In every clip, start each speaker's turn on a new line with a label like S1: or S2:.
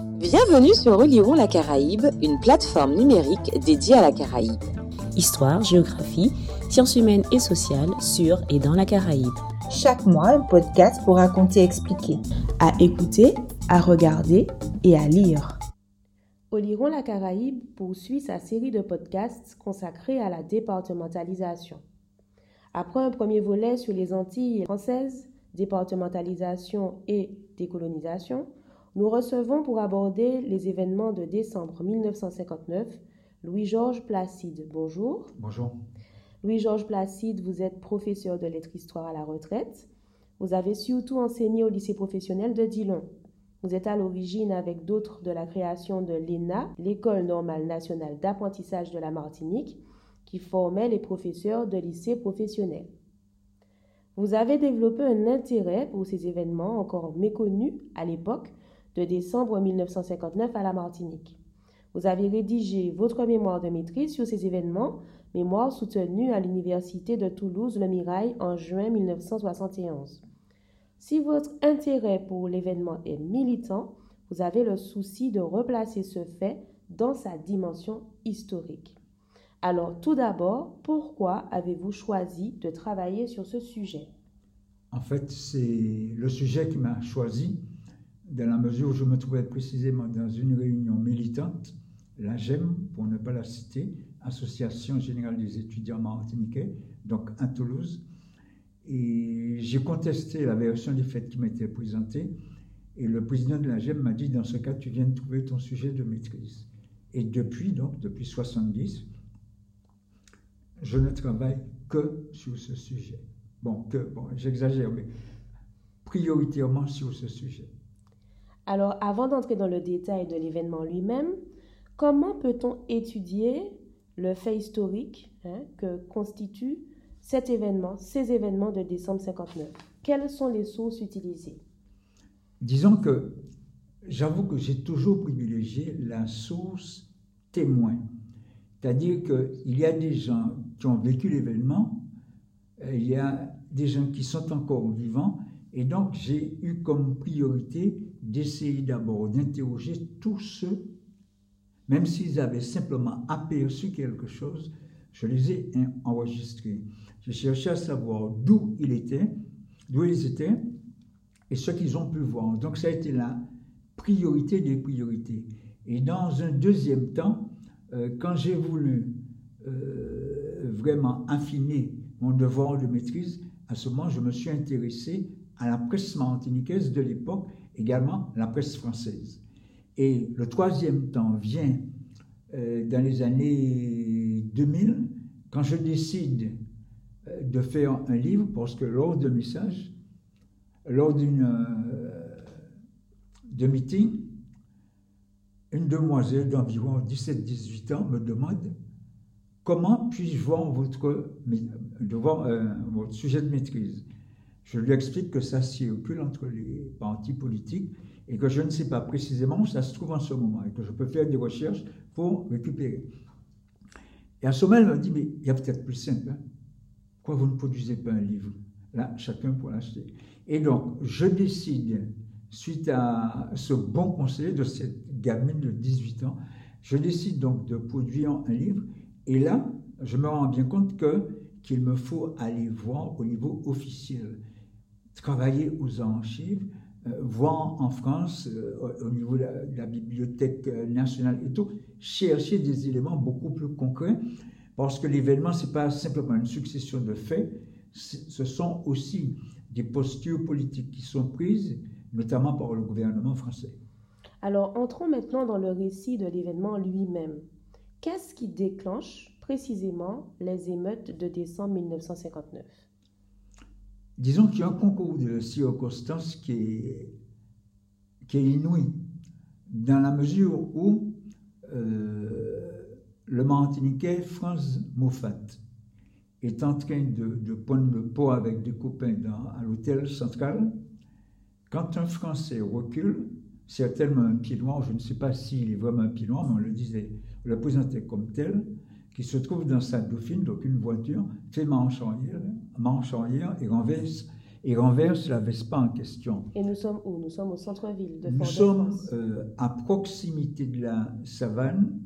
S1: Bienvenue sur Relirons la Caraïbe, une plateforme numérique dédiée à la Caraïbe.
S2: Histoire, géographie, sciences humaines et sociales sur et dans la Caraïbe.
S3: Chaque mois, un podcast pour raconter et expliquer.
S2: À écouter, à regarder et à lire.
S4: Oliron la Caraïbe poursuit sa série de podcasts consacrés à la départementalisation. Après un premier volet sur les Antilles françaises, départementalisation et décolonisation, nous recevons pour aborder les événements de décembre 1959 Louis-Georges Placide. Bonjour.
S5: Bonjour.
S4: Louis-Georges Placide, vous êtes professeur de lettres histoire à la retraite. Vous avez surtout enseigné au lycée professionnel de Dillon. Vous êtes à l'origine avec d'autres de la création de l'ENA, l'École normale nationale d'apprentissage de la Martinique, qui formait les professeurs de lycée professionnel. Vous avez développé un intérêt pour ces événements encore méconnus à l'époque de décembre 1959 à la Martinique. Vous avez rédigé votre mémoire de maîtrise sur ces événements, mémoire soutenue à l'Université de Toulouse-Le Mirail en juin 1971. Si votre intérêt pour l'événement est militant, vous avez le souci de replacer ce fait dans sa dimension historique. Alors tout d'abord, pourquoi avez-vous choisi de travailler sur ce sujet?
S5: En fait, c'est le sujet qui m'a choisi dans la mesure où je me trouvais précisément dans une réunion militante, la GEM, pour ne pas la citer, Association générale des étudiants martiniquais, donc à Toulouse, et j'ai contesté la version des faits qui m'était présentée. Et le président de la GEM m'a dit, dans ce cas, tu viens de trouver ton sujet de maîtrise. Et depuis, donc, depuis 70, je ne travaille que sur ce sujet. Bon, que, bon, j'exagère, mais prioritairement sur ce sujet.
S4: Alors, avant d'entrer dans le détail de l'événement lui-même, comment peut-on étudier le fait historique hein, que constitue cet événement, ces événements de décembre 59 Quelles sont les sources utilisées?
S5: Disons que j'avoue que j'ai toujours privilégié la source témoin. C'est-à-dire qu'il y a des gens qui ont vécu l'événement, euh, il y a des gens qui sont encore vivants, et donc j'ai eu comme priorité d'essayer d'abord d'interroger tous ceux, même s'ils avaient simplement aperçu quelque chose, je les ai enregistrés. J'ai cherché à savoir d'où ils étaient, d'où ils étaient et ce qu'ils ont pu voir. Donc ça a été la priorité des priorités. Et dans un deuxième temps, euh, quand j'ai voulu euh, vraiment affiner mon devoir de maîtrise, à ce moment, je me suis intéressé à la presse martiniquaise de l'époque, également la presse française. Et le troisième temps vient euh, dans les années 2000, quand je décide euh, de faire un livre, parce que lors de message, lors d'une euh, de meeting, une demoiselle d'environ 17-18 ans me demande comment puis-je voir votre, votre sujet de maîtrise? Je lui explique que ça circule entre les partis politiques et que je ne sais pas précisément où ça se trouve en ce moment et que je peux faire des recherches pour récupérer. Et à ce moment, elle me dit, mais il y a peut-être plus simple. Hein. Pourquoi vous ne produisez pas un livre? Là, chacun pour l'acheter. Et donc, je décide, suite à ce bon conseil de cette gamine de 18 ans, je décide donc de produire un livre. Et là, je me rends bien compte qu'il me faut aller voir au niveau officiel, travailler aux archives, euh, voir en France, euh, au niveau de la, Bibliothèque euh, nationale et tout, chercher des éléments beaucoup plus concrets, parce que l'événement, ce n'est pas simplement une succession de faits, ce sont aussi des postures politiques qui sont prises, notamment par le gouvernement français.
S4: Alors, entrons maintenant dans le récit de l'événement lui-même. Qu'est-ce qui déclenche précisément les émeutes de décembre 1959
S5: disons qu'il y a un concours de circonstances qui est, inouï, dans la mesure où euh, le Martiniquais Franz Moffat est en train de, prendre le pot avec des copains dans, à l'hôtel central. Quand un Français recule, certainement un pied noir, je ne sais pas s'il est vraiment un pied noir, mais on le disait, on le présentait comme tel, qui se trouve dans sa dauphine, donc une voiture, fait marche arrière, marche arrière et renverse, et renverse la Vespa en question.
S4: Et nous sommes où? Nous sommes au centre-ville de
S5: Nous sommes euh, à proximité de la savane,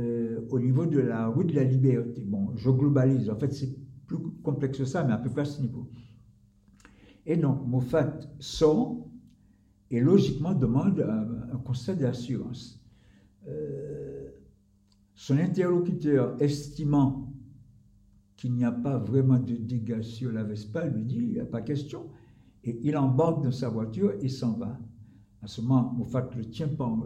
S5: euh, au niveau de la rue de la Liberté. Bon, je globalise, en fait c'est plus complexe que ça, mais à peu près à ce niveau. Et donc, Moffat sort et logiquement demande un, conseil d'assurance. Euh, son interlocuteur, estimant qu'il n'y a pas vraiment de dégâts sur la Vespa, lui dit il n'y a pas question. Et il embarque dans sa voiture et s'en va. À ce moment, Moffat le tient par,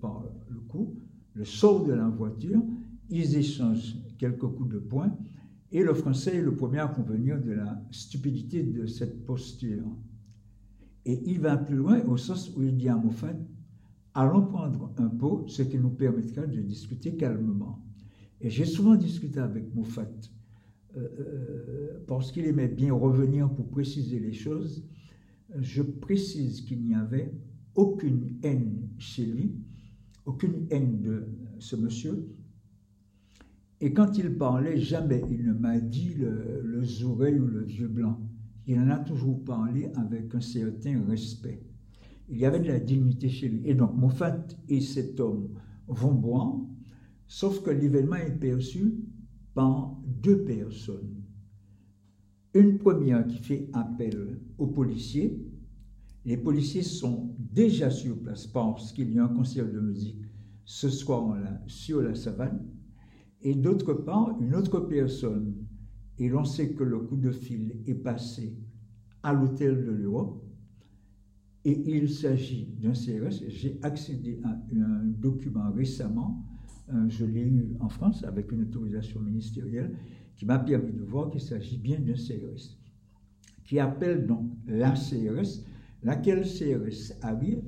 S5: par, le cou, le sort de la voiture, ils échangent quelques coups de poing, et le Français est le premier à convenir de la stupidité de cette posture. Et il va plus loin au sens où il dit à Moffat Allons prendre un pot, ce qui nous permettra de discuter calmement. Et j'ai souvent discuté avec Moffat euh, euh, parce qu'il aimait bien revenir pour préciser les choses. Je précise qu'il n'y avait aucune haine chez lui, aucune haine de ce monsieur. Et quand il parlait, jamais il ne m'a dit le, le ou le vieux blanc. Il en a toujours parlé avec un certain respect il y avait de la dignité chez lui. Et donc Moffat et cet homme vont boire, sauf que l'événement est perçu par deux personnes. Une première qui fait appel aux policiers. Les policiers sont déjà sur place parce qu'il y a un concert de musique ce soir-là sur la savane. Et d'autre part, une autre personne, et l'on sait que le coup de fil est passé à l'hôtel de l'Europe, et il s'agit d'un CRS. J'ai accédé à un document récemment, euh, je l'ai eu en France avec une autorisation ministérielle, qui m'a permis de voir qu'il s'agit bien d'un CRS, qui appelle donc la CRS, laquelle CRS arrive,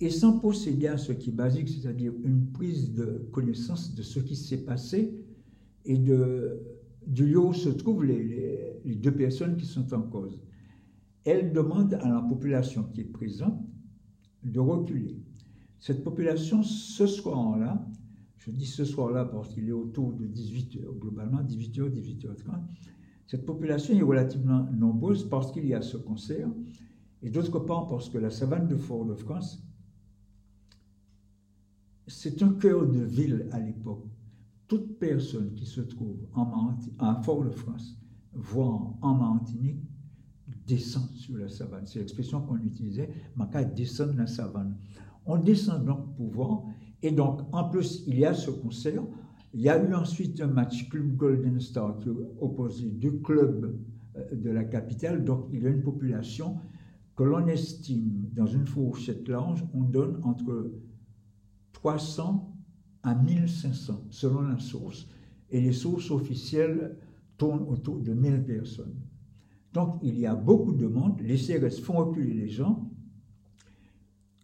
S5: et sans procéder à ce qui est basique, c'est-à-dire une prise de connaissance de ce qui s'est passé et de, du lieu où se trouvent les deux personnes qui sont en cause elle demande à la population qui est présente de reculer. Cette population, ce soir-là, je dis ce soir-là parce qu'il est autour de 18h, globalement 18h, 18h30, cette population est relativement nombreuse parce qu'il y a ce concert, et d'autre part parce que la savane de Fort-de-France, c'est un cœur de ville à l'époque. Toute personne qui se trouve en, Fort-de-France, voire en Martinique, descend sur la savane. C'est l'expression qu'on utilisait, Maca descend la savane. On descend donc pour voir, et donc en plus il y a ce concert. Il y a eu ensuite un match Club Golden Star qui opposait deux clubs euh, de la capitale, donc il y a une population que l'on estime dans une fourchette large, on donne entre 300 à 1500 selon la source, et les sources officielles tournent autour de 1000 personnes. Donc il y a beaucoup de monde, les CRS font reculer les gens,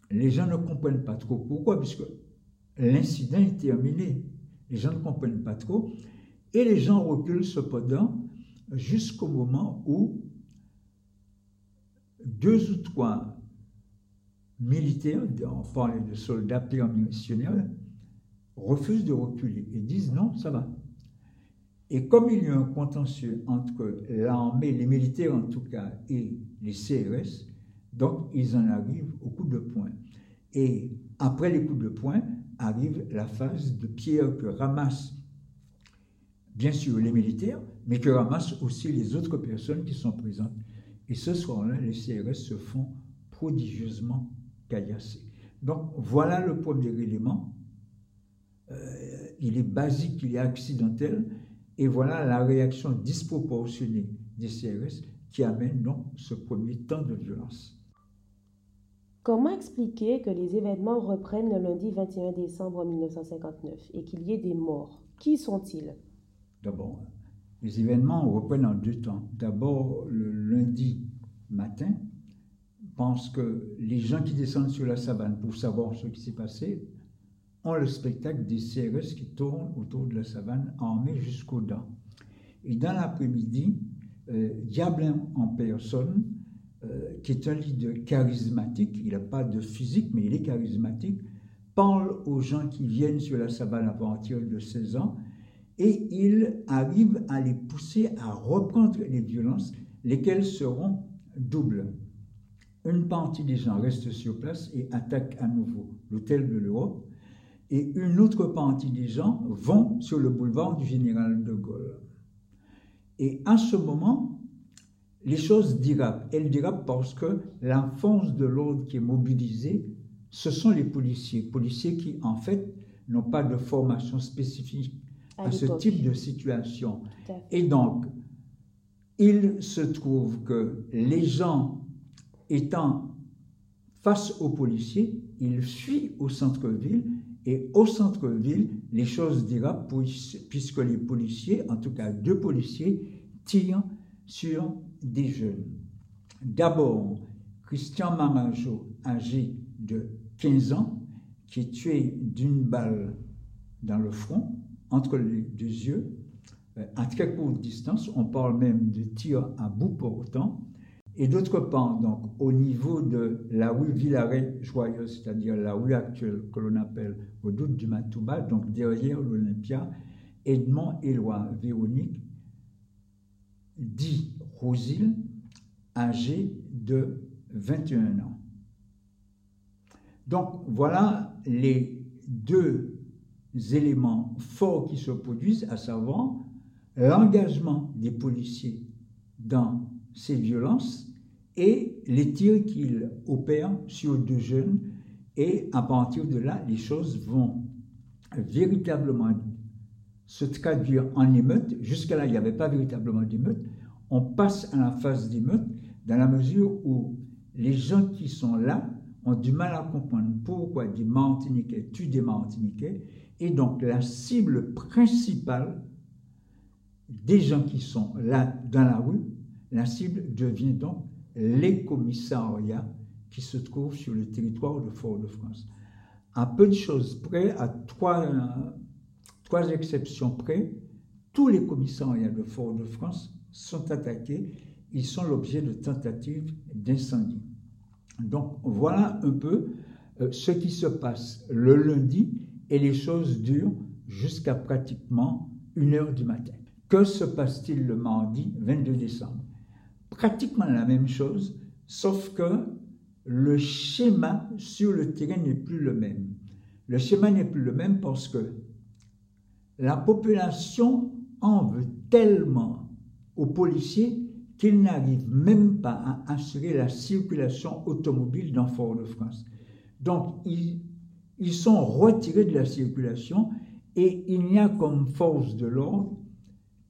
S5: les gens ne comprennent pas trop. Pourquoi, puisque l'incident est terminé, les gens ne comprennent pas trop, et les gens reculent cependant jusqu'au moment où deux ou trois militaires, on parlait de soldats permissionnaires, refusent de reculer et disent non, ça va. Et comme il y a un contentieux entre l'armée, les militaires en tout cas, et les CRS, donc ils en arrivent au coup de poing. Et après les coups de poing, arrive la phase de pierre que ramassent bien sûr les militaires, mais que ramassent aussi les autres personnes qui sont présentes. Et ce soir-là, les CRS se font prodigieusement caillasser. Donc voilà le premier élément. Euh, il est basique, il est accidentel, et voilà la réaction disproportionnée des CRS qui amène donc ce premier temps de violence.
S4: Comment expliquer que les événements reprennent le lundi 21 décembre 1959 et qu'il y ait des morts? Qui sont-ils?
S5: D'abord, les événements reprennent en deux temps. D'abord, le lundi matin, pense que les gens qui descendent sur la savane pour savoir ce qui s'est passé ont le spectacle des CRS qui tournent autour de la savane armés jusqu'aux dents. Et dans l'après-midi, euh, Diablin en personne, euh, qui est un leader charismatique, il n'a pas de physique, mais il est charismatique, parle aux gens qui viennent sur la savane à partir de 16 ans et il arrive à les pousser à reprendre les violences, lesquelles seront double. Une partie des gens restent sur place et attaquent à nouveau l'hôtel de l'Europe, et une autre partie des gens vont sur le boulevard du général de Gaulle. Et à ce moment, les choses dérapent. Elles dérapent parce que la force de l'ordre qui est mobilisée, ce sont les policiers. Policiers qui, en fait, n'ont pas de formation spécifique à, ce type de situation. Et donc, il se trouve que les gens étant face aux policiers, ils fuient au centre-ville et au centre-ville, les choses dérapent puisque les policiers, en tout cas deux policiers, tirent sur des jeunes. D'abord, Christian Marajo, âgé de 15 ans, qui est tué d'une balle dans le front, entre les deux yeux, euh, à très courte distance. On parle même de tir à bout portant. Et d'autre part, donc, au niveau de la rue Villaret-Joyeuse, c'est-à-dire la rue actuelle que l'on appelle au doute du Matouba, donc derrière l'Olympia, Edmond Éloi Véronique, dit Rosile, âgé de 21 ans. Donc voilà les deux éléments forts qui se produisent, à savoir l'engagement des policiers dans ces violences et les tirs qu'ils opèrent sur deux jeunes. Et à partir de là, les choses vont véritablement se traduire en émeute. Jusqu'à là, il n'y avait pas véritablement d'émeute. On passe à la phase d'émeute dans la mesure où les gens qui sont là ont du mal à comprendre pourquoi des Martiniquais tuent des Martiniquais. Et donc la cible principale des gens qui sont là dans la rue, la cible devient donc les commissariats qui se trouvent sur le territoire de Fort-de-France. À peu de choses près, à trois, exceptions près, tous les commissariats de Fort-de-France sont attaqués. Ils sont l'objet de tentatives d'incendie. Donc voilà un peu euh, ce qui se passe le lundi et les choses durent jusqu'à pratiquement une heure du matin. Que se passe-t-il le mardi 22 décembre? Pratiquement la même chose, sauf que le schéma sur le terrain n'est plus le même. Le schéma n'est plus le même parce que la population en veut tellement aux policiers qu'ils n'arrivent même pas à assurer la circulation automobile dans Fort-de-France. Donc, ils, sont retirés de la circulation et il n'y a comme force de l'ordre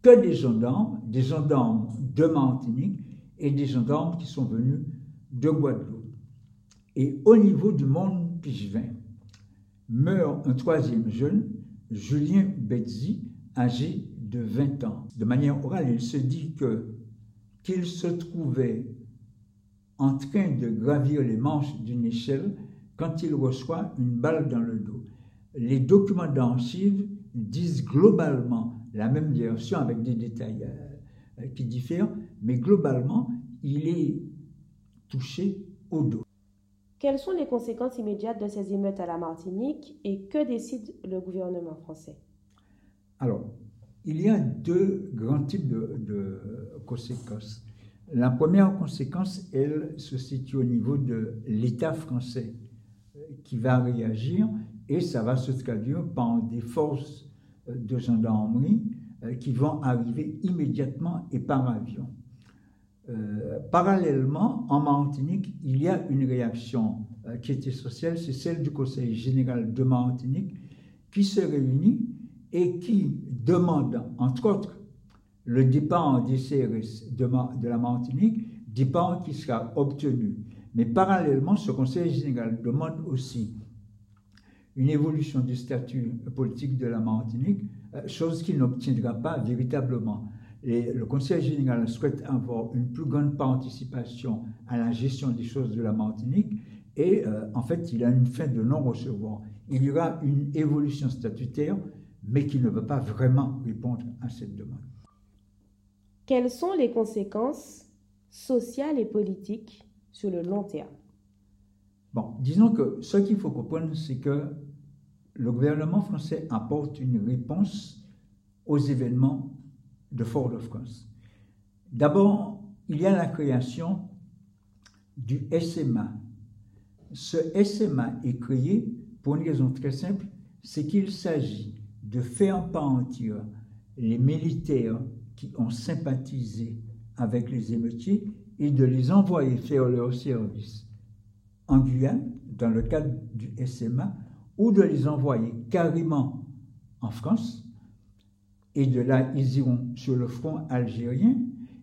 S5: que des gendarmes, des gendarmes de Martinique et des gendarmes qui sont venus de Guadeloupe. Et au niveau du monde Pichevin, meurt un troisième jeune, Julien Betzi, âgé de 20 ans. De manière orale, il se dit que qu'il se trouvait en train de gravir les manches d'une échelle quand il reçoit une balle dans le dos. Les documents d'archives disent globalement la même version avec des détails euh, qui diffèrent, mais globalement, il est touché au dos.
S4: Quelles sont les conséquences immédiates de ces émeutes à la Martinique et que décide le gouvernement français?
S5: Alors, il y a deux grands types de, de, conséquences. La première conséquence, elle, se situe au niveau de l'État français euh, qui va réagir et ça va se traduire par des forces de gendarmerie euh, qui vont arriver immédiatement et par avion. Euh, parallèlement, en Martinique, il y a une réaction euh, qui est essentielle, c'est celle du Conseil général de Martinique qui se réunit et qui demande, entre autres, le départ des CRS de, de la Martinique, départ qui sera obtenu. Mais parallèlement, ce Conseil général demande aussi une évolution du statut politique de la Martinique, euh, chose qu'il n'obtiendra pas véritablement. Et le Conseil général souhaite avoir une plus grande participation à la gestion des choses de la Martinique et euh, en fait il a une fin de non-recevoir. Il y aura une évolution statutaire mais qui ne veut pas vraiment répondre à cette demande.
S4: Quelles sont les conséquences sociales et politiques sur le long terme?
S5: Bon, disons que ce qu'il faut comprendre, c'est que le gouvernement français apporte une réponse aux événements de Fort-de-France. D'abord, il y a la création du SMA. Ce SMA est créé pour une raison très simple, c'est qu'il s'agit de faire partir les militaires qui ont sympathisé avec les émeutiers et de les envoyer faire leur service en Guyane, dans le cadre du SMA, ou de les envoyer carrément en France. Et de là, ils iront sur le front algérien.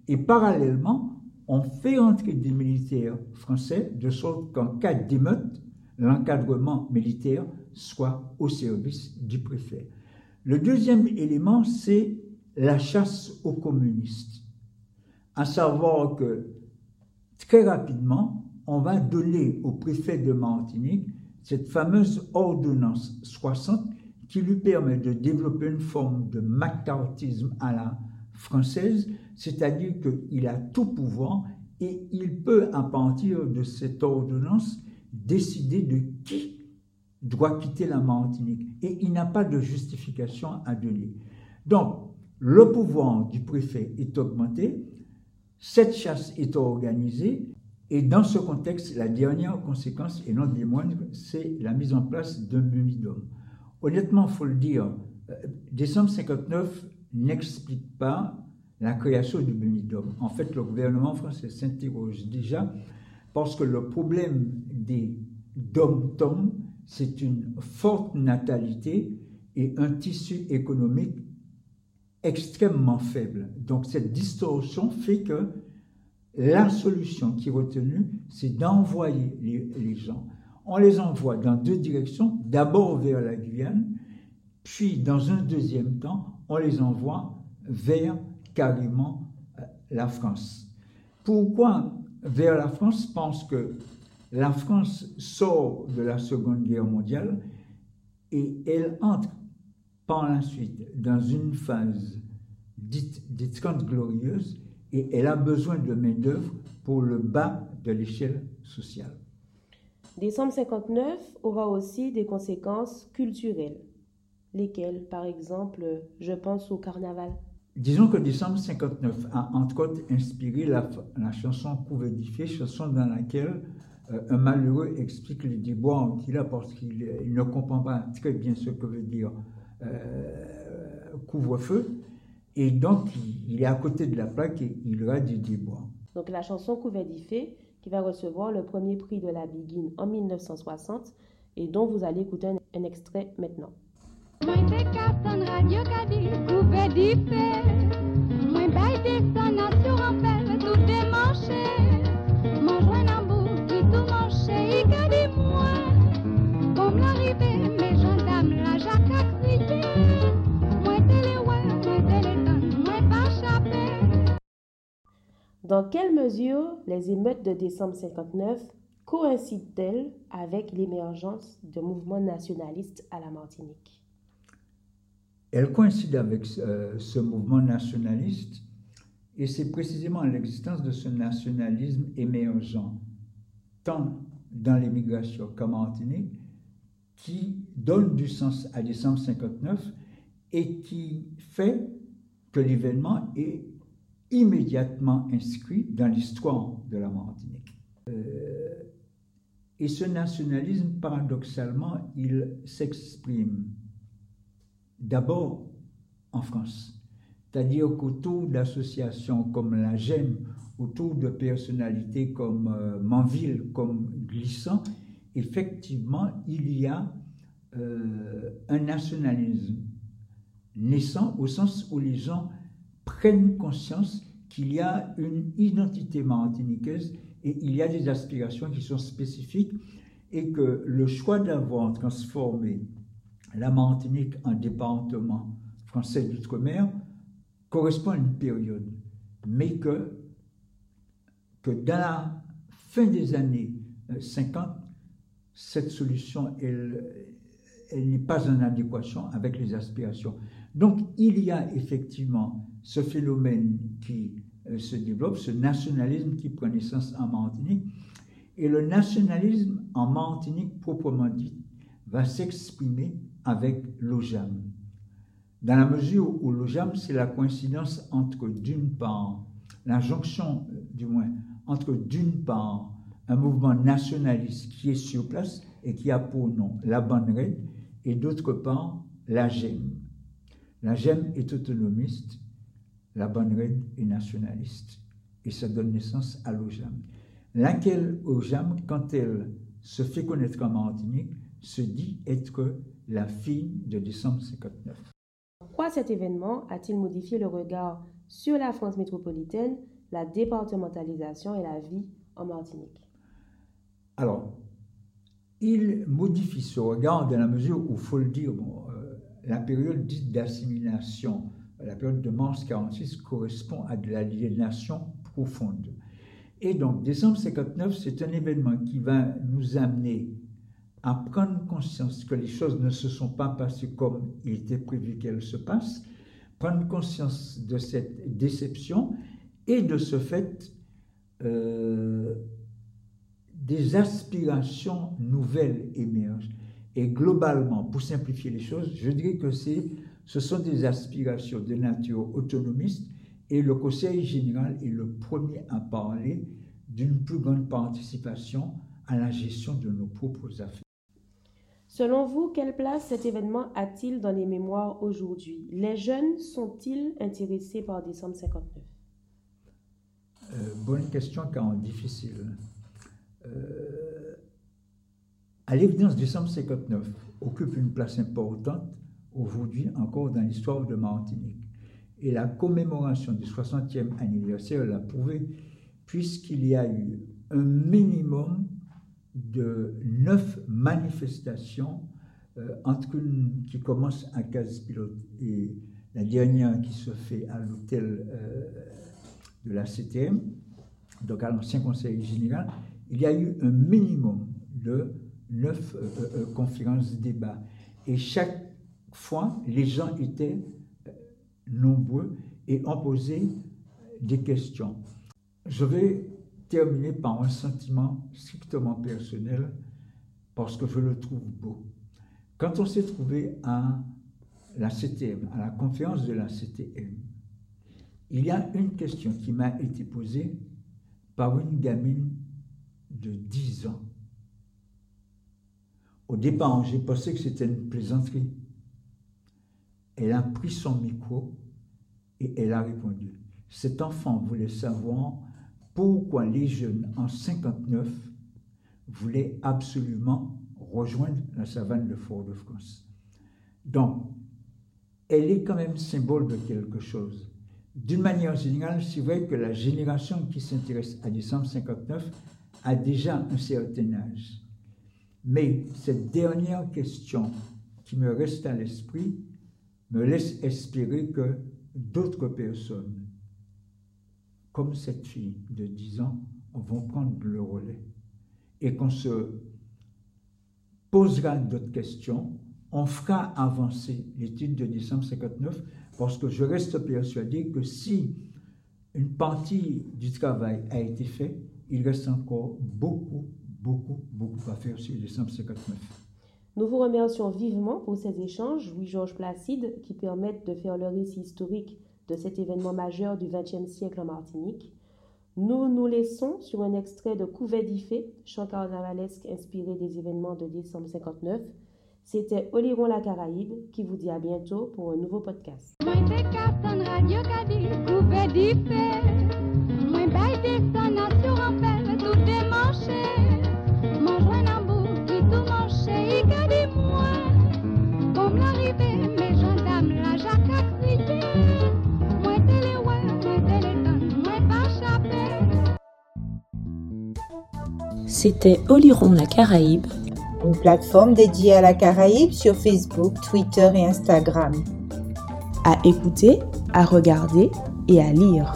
S5: Et parallèlement, on fait entrer des militaires français de sorte qu'en cas d'émeute, l'encadrement militaire soit au service du préfet. Le deuxième élément, c'est la chasse aux communistes. À savoir que très rapidement, on va donner au préfet de Martinique cette fameuse ordonnance 60 qui lui permet de développer une forme de macartisme à la française, c'est-à-dire qu'il a tout pouvoir et il peut, à partir de cette ordonnance, décider de qui doit quitter la Martinique. Et il n'a pas de justification à donner. Donc, le pouvoir du préfet est augmenté, cette chasse est organisée, et dans ce contexte, la dernière conséquence, et non des moindres, c'est la mise en place d'un bumidum. Honnêtement, il faut le dire, euh, décembre 59 n'explique pas la création du bumidum. En fait, le gouvernement français s'interroge déjà parce que le problème des dom-tom, c'est une forte natalité et un tissu économique extrêmement faible. Donc cette distorsion fait que la solution qui est retenue, c'est d'envoyer les, gens. On les envoie dans deux directions, d'abord vers la Guyane, puis dans un deuxième temps, on les envoie vers carrément euh, la France. Pourquoi vers la France? Parce que la France sort de la Seconde Guerre mondiale et elle entre par la suite dans une phase dite des Trente Glorieuses et elle a besoin de main-d'œuvre pour le bas de l'échelle sociale.
S4: Décembre 59 aura aussi des conséquences culturelles. Lesquelles, par exemple, je pense au carnaval.
S5: Disons que décembre 59 a entre autres inspiré la, chanson Couvertifé, chanson dans laquelle euh, un malheureux explique les déboires qu'il a parce qu'il ne comprend pas très bien ce que veut dire euh, couvre-feu. Et donc, il, est à côté de la plaque et il aura des déboires.
S4: Donc, la chanson Couvertifé, qui va recevoir le premier prix de la Biguine en 1960 et dont vous allez écouter un extrait maintenant. Dans quelle mesure les émeutes de décembre 59 coïncident-elles avec l'émergence de mouvements nationalistes à la Martinique?
S5: Elle coïncide avec euh, ce mouvement nationaliste et c'est précisément l'existence de ce nationalisme émergent, tant dans l'émigration qu'en Martinique, qui donne du sens à décembre 59 et qui fait que l'événement est immédiatement inscrit dans l'histoire de la Martinique. Euh, et ce nationalisme, paradoxalement, il s'exprime d'abord en France. C'est-à-dire qu'autour d'associations comme la GEM, autour de personnalités comme euh, Manville, comme Glissant, effectivement, il y a euh, un nationalisme naissant au sens où les gens prennent conscience qu'il y a une identité martiniquaise et il y a des aspirations qui sont spécifiques et que le choix d'avoir transformé la Martinique en département français d'outre-mer correspond à une période, mais que, que dans la fin des années 50, euh, cette solution, n'est pas en adéquation avec les aspirations. Donc il y a effectivement ce phénomène qui euh, se développe, ce nationalisme qui prend naissance en Martinique, et le nationalisme en Martinique proprement dit va s'exprimer avec l'OJAM. Dans la mesure où l'OJAM, c'est la coïncidence entre, d'une part, la jonction, du moins, entre, d'une part, un mouvement nationaliste qui est sur place et qui a pour nom la bande et d'autre part la GEM. La GEM est autonomiste, la bande est nationaliste. Et ça donne naissance à l'OJAM. Laquelle OJAM, quand elle se fait connaître en Martinique, se dit être la fille de décembre 59.
S4: Pourquoi cet événement a-t-il modifié le regard sur la France métropolitaine, la départementalisation et la vie en Martinique?
S5: Alors, il modifie ce regard dans la mesure où, il faut le dire, euh, la période dite d'assimilation, la période de mars 46 correspond à de l'aliénation profonde. Et donc, décembre 59, c'est un événement qui va nous amener à prendre conscience que les choses ne se sont pas passées comme il était prévu qu'elles se passent, prendre conscience de cette déception et de ce fait euh, des aspirations nouvelles émergent. Et globalement, pour simplifier les choses, je dirais que ce sont des aspirations de nature autonomiste et le Conseil général est le premier à parler d'une plus grande participation à la gestion de nos propres affaires.
S4: Selon vous, quelle place cet événement a-t-il dans les mémoires aujourd'hui? Les jeunes sont-ils intéressés par décembre 59
S5: euh, Bonne question, car difficile. Euh, à l'évidence, décembre 59 occupe une place importante aujourd'hui encore dans l'histoire de Martinique. Et la commémoration du 60e anniversaire l'a prouvé, puisqu'il y a eu un minimum de neuf manifestations, euh, entre une qui commence à Casse-Pilote et la dernière qui se fait à l'hôtel euh, de la CTM, donc à l'ancien conseil général, il y a eu un minimum de neuf euh, conférences débats. Et chaque fois, les gens étaient nombreux et ont posé des questions. Je vais terminer par un sentiment strictement personnel parce que je le trouve beau. Quand on s'est trouvé à la CTM, à la conférence de la CTM, il y a une question qui m'a été posée par une gamine de 10 ans. Au départ, j'ai pensé que c'était une plaisanterie. Elle a pris son micro et elle a répondu. Cet enfant voulait savoir pourquoi les jeunes en 59 voulaient absolument rejoindre la savane de Fort-de-France. Donc, elle est quand même symbole de quelque chose. D'une manière générale, c'est vrai que la génération qui s'intéresse à décembre 59 a déjà un certain âge. Mais cette dernière question qui me reste à l'esprit me laisse espérer que d'autres personnes comme cette fille de 10 ans, vont prendre le relais et qu'on se posera d'autres questions, on fera avancer l'étude de décembre 59 parce que je reste persuadé que si une partie du travail a été fait, il reste encore beaucoup, beaucoup, beaucoup à faire sur décembre 59.
S4: Nous vous remercions vivement pour ces échanges, Louis-Georges Placide, qui permettent de faire le récit historique de cet événement majeur du XXe siècle en Martinique, nous nous laissons sur un extrait de Couvet d'Ifé, chant carnavalesque inspiré des événements de décembre 59. C'était Oliron la Caraïbe qui vous dit à bientôt pour un nouveau podcast.
S2: C'était Oliron la Caraïbe,
S3: une plateforme dédiée à la Caraïbe sur Facebook, Twitter et Instagram.
S2: À écouter, à regarder et à lire.